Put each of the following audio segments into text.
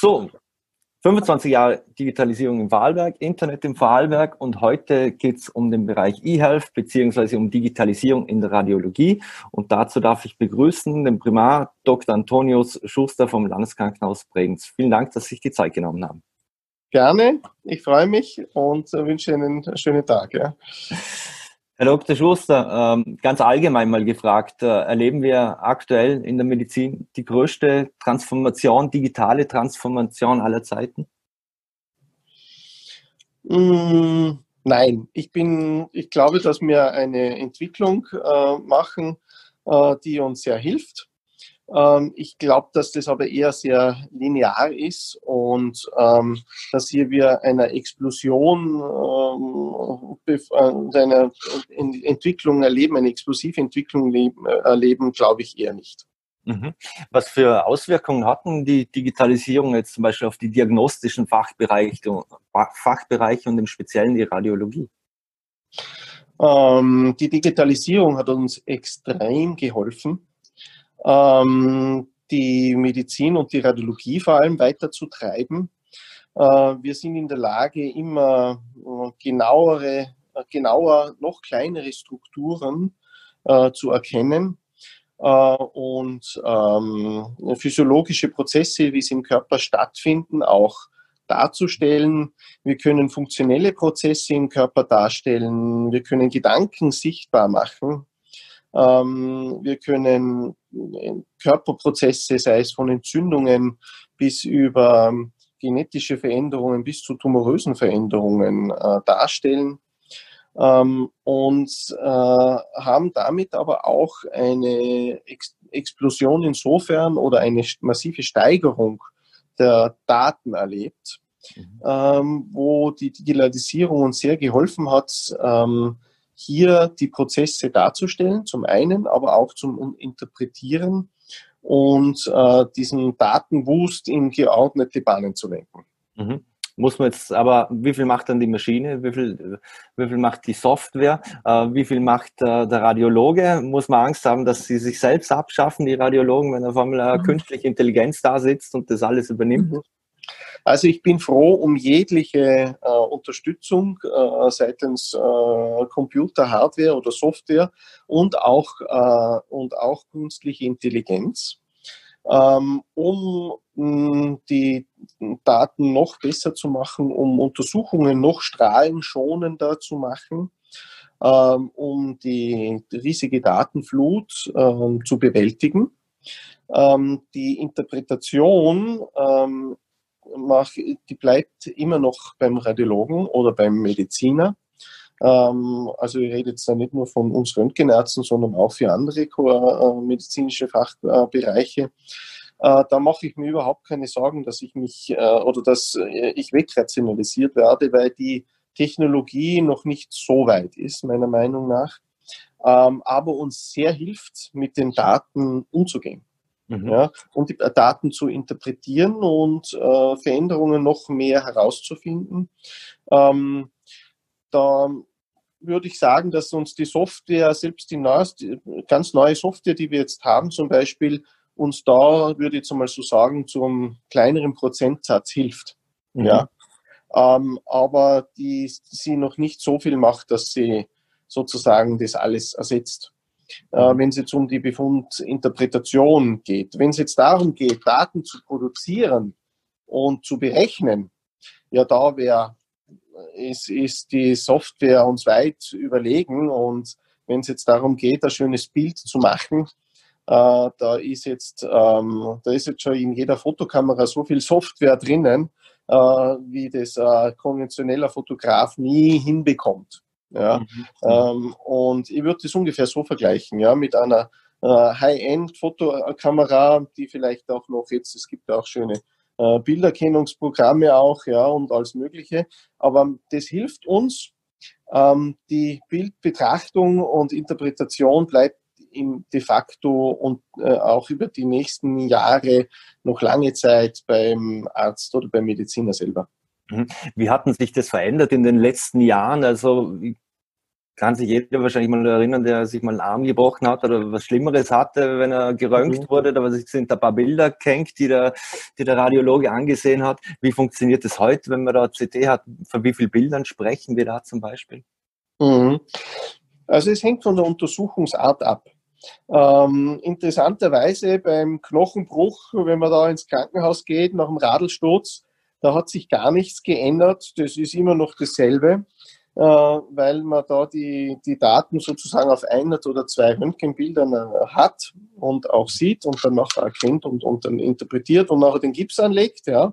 So, 25 Jahre Digitalisierung im Wahlwerk, Internet im Wahlwerk und heute geht es um den Bereich eHealth beziehungsweise um Digitalisierung in der Radiologie. Und dazu darf ich begrüßen den Primar Dr. Antonius Schuster vom Landeskrankenhaus Bregenz. Vielen Dank, dass Sie sich die Zeit genommen haben. Gerne, ich freue mich und wünsche Ihnen einen schönen Tag. Ja. Herr Dr. Schuster, ähm, ganz allgemein mal gefragt, äh, erleben wir aktuell in der Medizin die größte Transformation, digitale Transformation aller Zeiten? Mm, nein, ich bin, ich glaube, dass wir eine Entwicklung äh, machen, äh, die uns sehr hilft. Ähm, ich glaube, dass das aber eher sehr linear ist und ähm, dass hier wir einer Explosion, ähm, einer Entwicklung erleben, eine explosive Entwicklung erleben, glaube ich eher nicht. Mhm. Was für Auswirkungen hatten die Digitalisierung jetzt zum Beispiel auf die diagnostischen Fachbereiche, Fachbereiche und im Speziellen die Radiologie? die Digitalisierung hat uns extrem geholfen ähm, die Medizin und die Radiologie vor allem weiter zu treiben. Äh, wir sind in der Lage, immer äh, genauere, äh, genauer, noch kleinere Strukturen äh, zu erkennen äh, und ähm, physiologische Prozesse, wie sie im Körper stattfinden, auch darzustellen. Wir können funktionelle Prozesse im Körper darstellen. Wir können Gedanken sichtbar machen. Ähm, wir können Körperprozesse, sei es von Entzündungen bis über ähm, genetische Veränderungen bis zu tumorösen Veränderungen äh, darstellen ähm, und äh, haben damit aber auch eine Ex Explosion insofern oder eine massive Steigerung der Daten erlebt, mhm. ähm, wo die Digitalisierung uns sehr geholfen hat, ähm, hier die Prozesse darzustellen, zum einen, aber auch zum Interpretieren und äh, diesen Datenwust in geordnete Bahnen zu lenken. Mhm. Muss man jetzt aber, wie viel macht dann die Maschine, wie viel, wie viel macht die Software, äh, wie viel macht äh, der Radiologe? Muss man Angst haben, dass sie sich selbst abschaffen, die Radiologen, wenn auf einmal eine mhm. künstliche Intelligenz da sitzt und das alles übernimmt? Mhm. Also ich bin froh um jegliche äh, Unterstützung äh, seitens äh, Computer, Hardware oder Software und auch, äh, und auch künstliche Intelligenz, ähm, um mh, die Daten noch besser zu machen, um Untersuchungen noch strahlenschonender zu machen. Ähm, um die riesige Datenflut ähm, zu bewältigen. Ähm, die Interpretation ähm, mach, die bleibt immer noch beim Radiologen oder beim Mediziner. Ähm, also ich rede jetzt da nicht nur von uns Röntgenärzten, sondern auch für andere äh, medizinische Fachbereiche. Äh, da mache ich mir überhaupt keine Sorgen, dass ich mich äh, oder dass ich wegrationalisiert werde, weil die Technologie noch nicht so weit ist, meiner Meinung nach, ähm, aber uns sehr hilft, mit den Daten umzugehen mhm. ja, und die Daten zu interpretieren und äh, Veränderungen noch mehr herauszufinden. Ähm, da würde ich sagen, dass uns die Software, selbst die neueste, ganz neue Software, die wir jetzt haben, zum Beispiel, uns da, würde ich jetzt mal so sagen, zum kleineren Prozentsatz hilft. Mhm. Ja. Ähm, aber die sie noch nicht so viel macht, dass sie sozusagen das alles ersetzt wenn es jetzt um die Befundinterpretation geht. Wenn es jetzt darum geht, Daten zu produzieren und zu berechnen, ja, da wäre ist, ist die Software uns weit überlegen. Und wenn es jetzt darum geht, ein schönes Bild zu machen, äh, da ist jetzt ähm, da ist jetzt schon in jeder Fotokamera so viel Software drinnen, äh, wie das ein konventioneller Fotograf nie hinbekommt. Ja? Mhm. Ähm, und ich würde das ungefähr so vergleichen, ja, mit einer äh, High-End-Fotokamera, die vielleicht auch noch jetzt, es gibt auch schöne äh, Bilderkennungsprogramme auch, ja, und alles Mögliche. Aber das hilft uns. Ähm, die Bildbetrachtung und Interpretation bleibt im de facto und äh, auch über die nächsten Jahre noch lange Zeit beim Arzt oder beim Mediziner selber. Mhm. Wie hatten sich das verändert in den letzten Jahren? Also kann sich jeder wahrscheinlich mal erinnern, der sich mal einen Arm gebrochen hat oder was Schlimmeres hatte, wenn er geröntgt mhm. wurde. Da sind ein paar Bilder gehängt, die der, die der Radiologe angesehen hat. Wie funktioniert das heute, wenn man da CT hat? Von wie vielen Bildern sprechen wir da zum Beispiel? Mhm. Also es hängt von der Untersuchungsart ab. Ähm, interessanterweise beim Knochenbruch, wenn man da ins Krankenhaus geht nach dem Radelsturz, da hat sich gar nichts geändert. Das ist immer noch dasselbe, äh, weil man da die, die Daten sozusagen auf ein oder zwei Röntgenbildern äh, hat und auch sieht und dann nachher erkennt und, und dann interpretiert und nachher den Gips anlegt. Ja.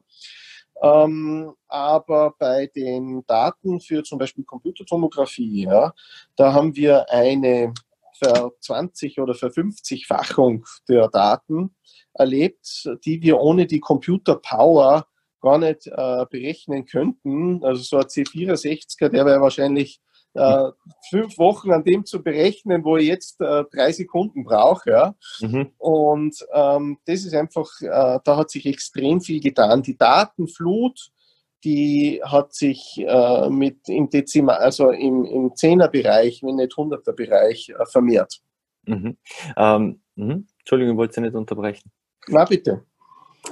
Ähm, aber bei den Daten für zum Beispiel Computertomographie, ja, da haben wir eine Ver 20 oder Ver 50-Fachung der Daten erlebt, die wir ohne die Computer-Power gar nicht äh, berechnen könnten. Also so ein C64er, der wäre wahrscheinlich äh, fünf Wochen an dem zu berechnen, wo ich jetzt äh, drei Sekunden brauche. Ja? Mhm. Und ähm, das ist einfach, äh, da hat sich extrem viel getan. Die Datenflut, die hat sich äh, mit im Dezimal, also im, im Zehnerbereich, wenn nicht Hunderterbereich äh, vermehrt. Mhm. Ähm, mh. Entschuldigung, ich wollte Sie nicht unterbrechen. Na bitte.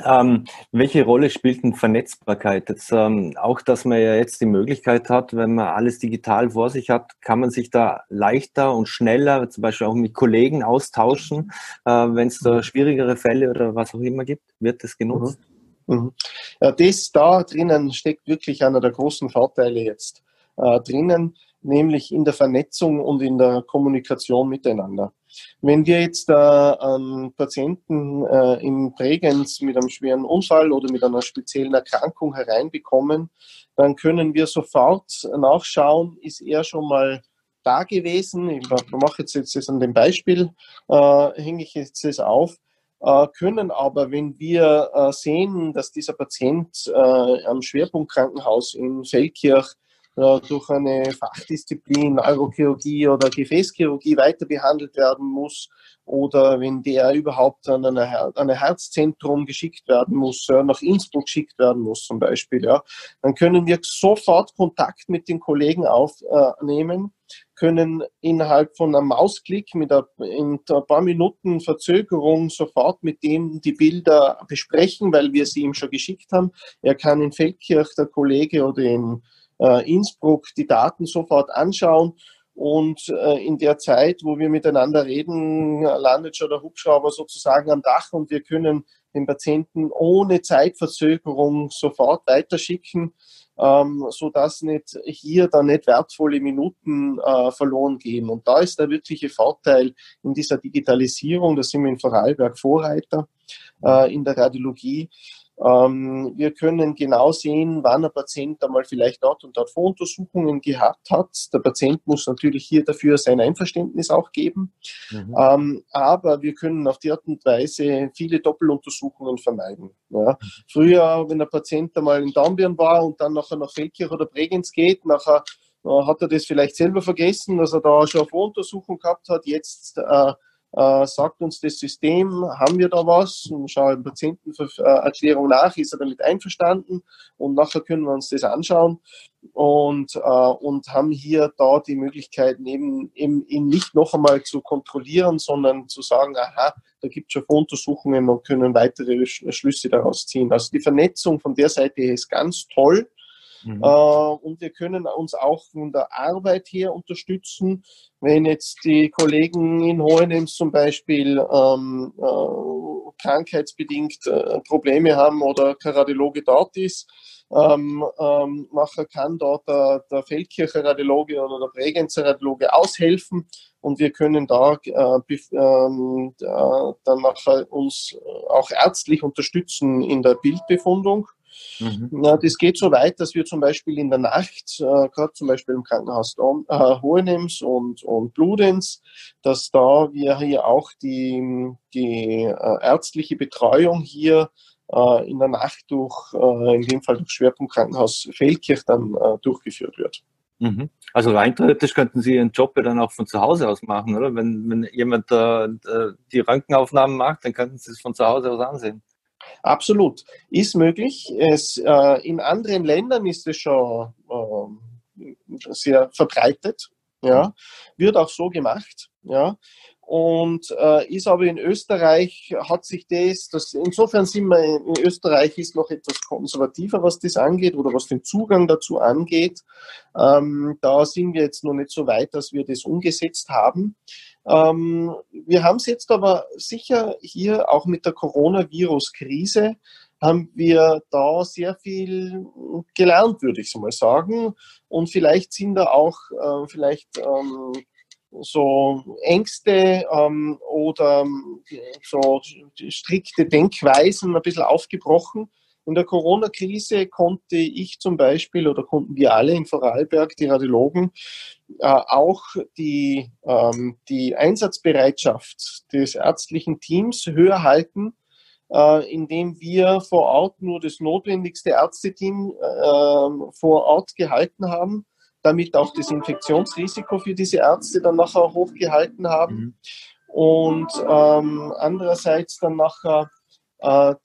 Ähm, welche Rolle spielt denn Vernetzbarkeit? Jetzt, ähm, auch, dass man ja jetzt die Möglichkeit hat, wenn man alles digital vor sich hat, kann man sich da leichter und schneller, zum Beispiel auch mit Kollegen austauschen, äh, wenn es da schwierigere Fälle oder was auch immer gibt. Wird das genutzt? Mhm. Mhm. Ja, das da drinnen steckt wirklich einer der großen Vorteile jetzt äh, drinnen, nämlich in der Vernetzung und in der Kommunikation miteinander. Wenn wir jetzt äh, einen Patienten äh, im Prägens mit einem schweren Unfall oder mit einer speziellen Erkrankung hereinbekommen, dann können wir sofort nachschauen, ist er schon mal da gewesen. Ich mache jetzt, jetzt an dem Beispiel, äh, hänge ich jetzt das auf äh, können aber, wenn wir äh, sehen, dass dieser Patient äh, am Schwerpunktkrankenhaus in Feldkirch durch eine Fachdisziplin Neurochirurgie oder Gefäßchirurgie weiter behandelt werden muss oder wenn der überhaupt an ein eine Herzzentrum geschickt werden muss, nach Innsbruck geschickt werden muss zum Beispiel, ja, dann können wir sofort Kontakt mit den Kollegen aufnehmen, können innerhalb von einem Mausklick mit ein, in ein paar Minuten Verzögerung sofort mit dem die Bilder besprechen, weil wir sie ihm schon geschickt haben. Er kann in Feldkirch, der Kollege, oder in äh, Innsbruck die Daten sofort anschauen und äh, in der Zeit, wo wir miteinander reden, landet schon der Hubschrauber sozusagen am Dach und wir können den Patienten ohne Zeitverzögerung sofort weiterschicken, ähm, sodass nicht hier dann nicht wertvolle Minuten äh, verloren gehen. Und da ist der wirkliche Vorteil in dieser Digitalisierung, da sind wir in Vorarlberg Vorreiter äh, in der Radiologie, wir können genau sehen, wann ein Patient einmal vielleicht dort und dort Voruntersuchungen gehabt hat. Der Patient muss natürlich hier dafür sein Einverständnis auch geben. Mhm. Ähm, aber wir können auf die Art und Weise viele Doppeluntersuchungen vermeiden. Ja. Früher, wenn der Patient einmal in Dornbirn war und dann nachher nach Feldkirch oder Bregenz geht, nachher äh, hat er das vielleicht selber vergessen, dass er da schon eine Voruntersuchung gehabt hat. Jetzt äh, äh, sagt uns das System, haben wir da was? Und schaue im Patientenerklärung nach, ist er damit einverstanden? Und nachher können wir uns das anschauen und, äh, und haben hier da die Möglichkeit, eben, eben ihn nicht noch einmal zu kontrollieren, sondern zu sagen, aha, da gibt es schon Untersuchungen und können weitere Schlüsse daraus ziehen. Also die Vernetzung von der Seite ist ganz toll. Mhm. Äh, und wir können uns auch von der Arbeit her unterstützen. Wenn jetzt die Kollegen in Hohenems zum Beispiel ähm, äh, krankheitsbedingt äh, Probleme haben oder kein Radiologe dort ist, ähm, ähm, nachher kann dort der, der Feldkircher Radiologe oder der Bregenzer Radiologe aushelfen und wir können da äh, ähm, äh, dann nachher uns auch ärztlich unterstützen in der Bildbefundung. Mhm. Na, das geht so weit, dass wir zum Beispiel in der Nacht, äh, gerade zum Beispiel im Krankenhaus äh, Hohenems und, und Bludenz, dass da wir hier auch die, die äh, ärztliche Betreuung hier äh, in der Nacht durch, äh, in dem Fall durch Schwerpunktkrankenhaus Feldkirch dann äh, durchgeführt wird. Mhm. Also rein theoretisch könnten Sie Ihren Job ja dann auch von zu Hause aus machen, oder? Wenn, wenn jemand äh, die Röntgenaufnahmen macht, dann könnten Sie es von zu Hause aus ansehen. Absolut. Ist möglich. Es, äh, in anderen Ländern ist es schon äh, sehr verbreitet. Ja, wird auch so gemacht. Ja, und äh, ist aber in Österreich hat sich das, das, insofern sind wir in Österreich ist noch etwas konservativer, was das angeht oder was den Zugang dazu angeht. Ähm, da sind wir jetzt noch nicht so weit, dass wir das umgesetzt haben. Ähm, wir haben es jetzt aber sicher hier auch mit der Coronavirus-Krise haben wir da sehr viel gelernt, würde ich so mal sagen. Und vielleicht sind da auch äh, vielleicht ähm, so Ängste ähm, oder so strikte Denkweisen ein bisschen aufgebrochen. In der Corona-Krise konnte ich zum Beispiel oder konnten wir alle in Vorarlberg, die Radiologen, äh, auch die, ähm, die Einsatzbereitschaft des ärztlichen Teams höher halten, äh, indem wir vor Ort nur das notwendigste Ärzteteam äh, vor Ort gehalten haben damit auch das Infektionsrisiko für diese Ärzte dann nachher hochgehalten haben. Mhm. Und ähm, andererseits dann nachher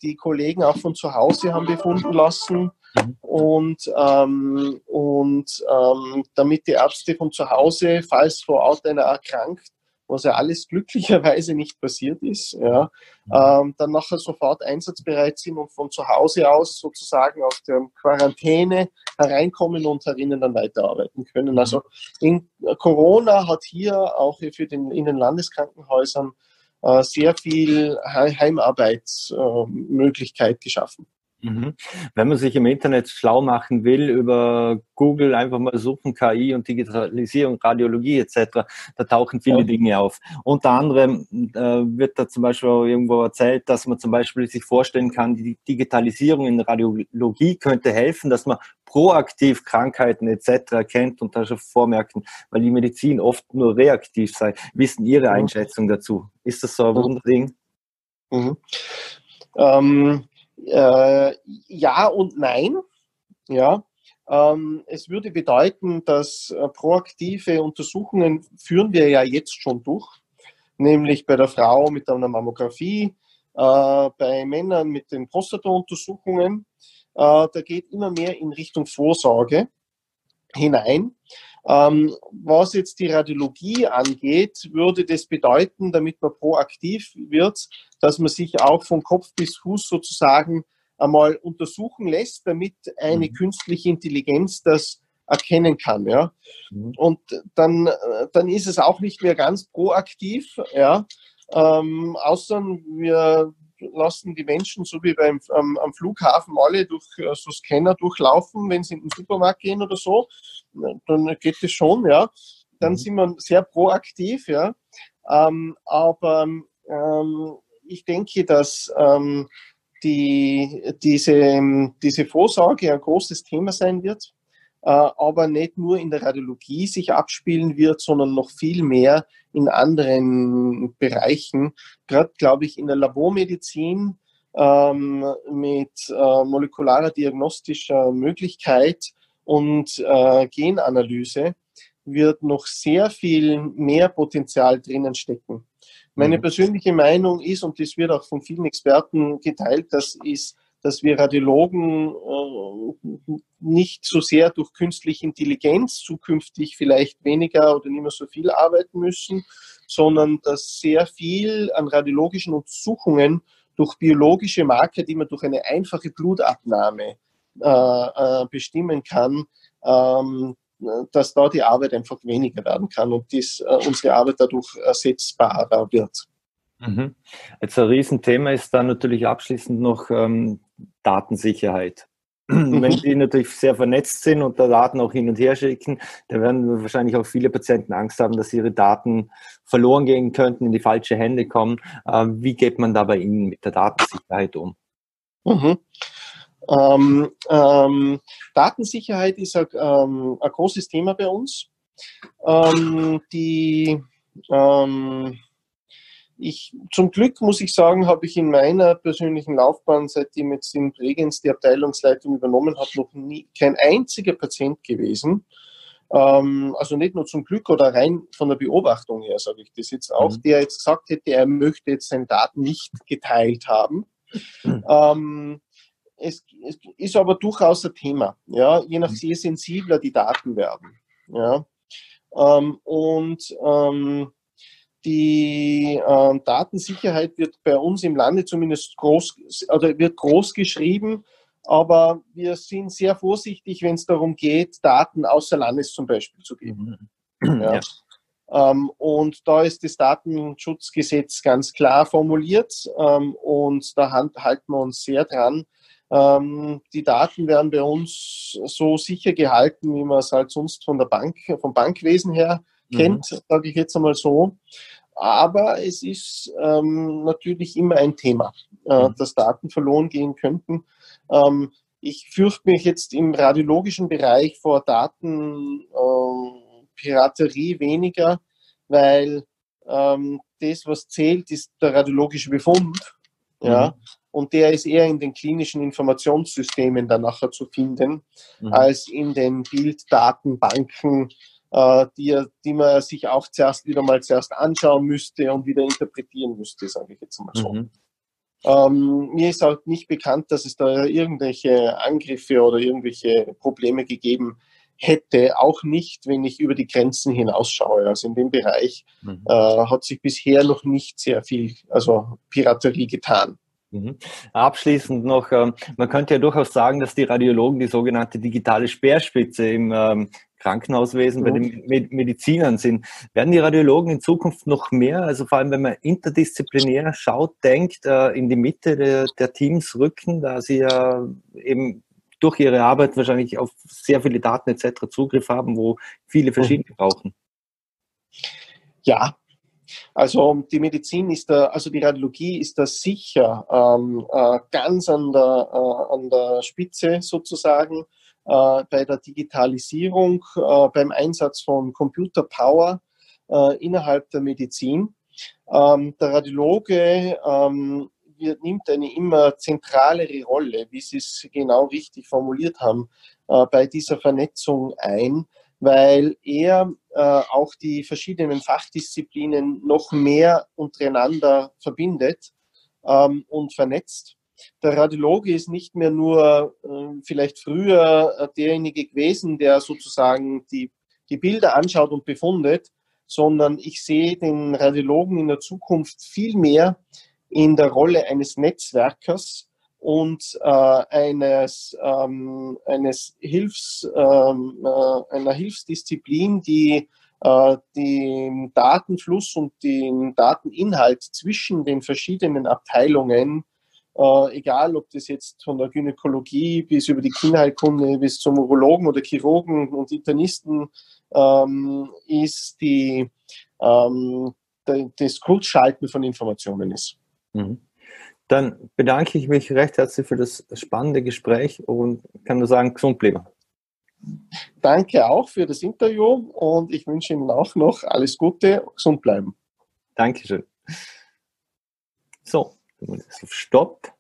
die Kollegen auch von zu Hause haben befunden lassen. Mhm. Und, ähm, und ähm, damit die Ärzte von zu Hause, falls vor Ort einer erkrankt, was ja alles glücklicherweise nicht passiert ist, ja, ähm, dann nachher sofort einsatzbereit sind und von zu Hause aus sozusagen aus der Quarantäne hereinkommen und herinnen dann weiterarbeiten können. Also in Corona hat hier auch für den, in den Landeskrankenhäusern äh, sehr viel Heimarbeitsmöglichkeit äh, geschaffen. Mhm. Wenn man sich im Internet schlau machen will über Google, einfach mal suchen KI und Digitalisierung, Radiologie etc., da tauchen viele ja. Dinge auf. Unter anderem äh, wird da zum Beispiel irgendwo erzählt, dass man zum Beispiel sich vorstellen kann, die Digitalisierung in Radiologie könnte helfen, dass man proaktiv Krankheiten etc. erkennt und da schon vormerken, weil die Medizin oft nur reaktiv sei. Wissen Ihre Einschätzung dazu? Ist das so ein Wunderding? Mhm. Ähm, äh, ja und nein. Ja, ähm, es würde bedeuten, dass äh, proaktive Untersuchungen führen wir ja jetzt schon durch, nämlich bei der Frau mit einer Mammographie, äh, bei Männern mit den Prostata-Untersuchungen. Äh, da geht immer mehr in Richtung Vorsorge hinein. Ähm, was jetzt die Radiologie angeht, würde das bedeuten, damit man proaktiv wird, dass man sich auch von Kopf bis Fuß sozusagen einmal untersuchen lässt, damit eine mhm. künstliche Intelligenz das erkennen kann. Ja? Mhm. Und dann, dann ist es auch nicht mehr ganz proaktiv, ja? Ähm, außer wir lassen die Menschen, so wie beim, am, am Flughafen, alle durch äh, so Scanner durchlaufen, wenn sie in den Supermarkt gehen oder so, dann geht es schon, ja. Dann mhm. sind wir sehr proaktiv, ja. Ähm, aber ähm, ich denke, dass ähm, die, diese, diese Vorsorge ein großes Thema sein wird, aber nicht nur in der Radiologie sich abspielen wird, sondern noch viel mehr in anderen Bereichen. Gerade, glaube ich, in der Labormedizin ähm, mit äh, molekularer diagnostischer Möglichkeit und äh, Genanalyse wird noch sehr viel mehr Potenzial drinnen stecken. Meine mhm. persönliche Meinung ist, und das wird auch von vielen Experten geteilt, das ist, dass wir Radiologen äh, nicht so sehr durch künstliche Intelligenz zukünftig vielleicht weniger oder nicht mehr so viel arbeiten müssen, sondern dass sehr viel an radiologischen Untersuchungen durch biologische Marker, die man durch eine einfache Blutabnahme äh, äh, bestimmen kann, ähm, dass da die Arbeit einfach weniger werden kann und dies, unsere Arbeit dadurch ersetzbarer wird. Mhm. Jetzt ein Riesenthema ist dann natürlich abschließend noch ähm, Datensicherheit. Wenn die natürlich sehr vernetzt sind und da Daten auch hin und her schicken, dann werden wahrscheinlich auch viele Patienten Angst haben, dass ihre Daten verloren gehen könnten, in die falsche Hände kommen. Ähm, wie geht man da bei Ihnen mit der Datensicherheit um? Mhm. Ähm, ähm, Datensicherheit ist ein, ähm, ein, großes Thema bei uns. Ähm, die, ähm, ich, zum Glück muss ich sagen, habe ich in meiner persönlichen Laufbahn, seitdem jetzt in Bregenz die Abteilungsleitung übernommen habe, noch nie kein einziger Patient gewesen. Ähm, also nicht nur zum Glück oder rein von der Beobachtung her, sage ich das jetzt auch, mhm. der jetzt gesagt hätte, er möchte jetzt seine Daten nicht geteilt haben. Mhm. Ähm, es, es, ist aber durchaus ein Thema, ja, je nach mhm. je sensibler die Daten werden. Ja. Ähm, und ähm, die äh, Datensicherheit wird bei uns im Lande zumindest groß, oder wird groß geschrieben, aber wir sind sehr vorsichtig, wenn es darum geht, Daten außer Landes zum Beispiel zu geben. Mhm. Ja. Ja. Ähm, und da ist das Datenschutzgesetz ganz klar formuliert ähm, und da halten wir uns sehr dran. Ähm, die Daten werden bei uns so sicher gehalten, wie man es halt sonst von der Bank, vom Bankwesen her kennt, mhm. sage ich jetzt einmal so. Aber es ist ähm, natürlich immer ein Thema, äh, mhm. dass Daten verloren gehen könnten. Ähm, ich fürchte mich jetzt im radiologischen Bereich vor Datenpiraterie äh, weniger, weil ähm, das, was zählt, ist der radiologische Befund. Mhm. Ja, und der ist eher in den klinischen Informationssystemen dann nachher zu finden, mhm. als in den Bilddatenbanken, die, die man sich auch zuerst wieder mal zuerst anschauen müsste und wieder interpretieren müsste, sage ich jetzt mal so. Mhm. Ähm, mir ist halt nicht bekannt, dass es da irgendwelche Angriffe oder irgendwelche Probleme gegeben hätte, auch nicht, wenn ich über die Grenzen hinausschaue. Also in dem Bereich mhm. äh, hat sich bisher noch nicht sehr viel, also Piraterie getan. Mhm. Abschließend noch, ähm, man könnte ja durchaus sagen, dass die Radiologen die sogenannte digitale Speerspitze im ähm, Krankenhauswesen bei den Medizinern sind. Werden die Radiologen in Zukunft noch mehr, also vor allem wenn man interdisziplinär schaut, denkt, äh, in die Mitte der, der Teams rücken, da sie ja eben durch ihre Arbeit wahrscheinlich auf sehr viele Daten etc. Zugriff haben, wo viele verschiedene brauchen? Ja, also die Medizin ist da, also die Radiologie ist da sicher ähm, äh, ganz an der, äh, an der Spitze sozusagen äh, bei der Digitalisierung, äh, beim Einsatz von Computer Power äh, innerhalb der Medizin. Ähm, der Radiologe ähm, wird, nimmt eine immer zentralere Rolle, wie Sie es genau richtig formuliert haben, äh, bei dieser Vernetzung ein weil er äh, auch die verschiedenen Fachdisziplinen noch mehr untereinander verbindet ähm, und vernetzt. Der Radiologe ist nicht mehr nur äh, vielleicht früher äh, derjenige gewesen, der sozusagen die, die Bilder anschaut und befundet, sondern ich sehe den Radiologen in der Zukunft viel mehr in der Rolle eines Netzwerkers, und äh, eines, ähm, eines Hilfs, ähm, äh, einer Hilfsdisziplin, die äh, den Datenfluss und den Dateninhalt zwischen den verschiedenen Abteilungen, äh, egal ob das jetzt von der Gynäkologie bis über die Kinderheilkunde bis zum Urologen oder Chirurgen und Internisten ähm, ist, die ähm, das Kurzschalten von Informationen ist. Mhm. Dann bedanke ich mich recht herzlich für das spannende Gespräch und kann nur sagen, gesund bleiben. Danke auch für das Interview und ich wünsche Ihnen auch noch alles Gute, gesund bleiben. Dankeschön. So, auf Stopp.